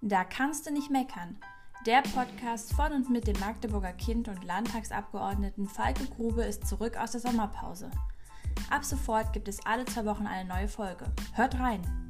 Da kannst du nicht meckern. Der Podcast von und mit dem Magdeburger Kind und Landtagsabgeordneten Falke Grube ist zurück aus der Sommerpause. Ab sofort gibt es alle zwei Wochen eine neue Folge. Hört rein!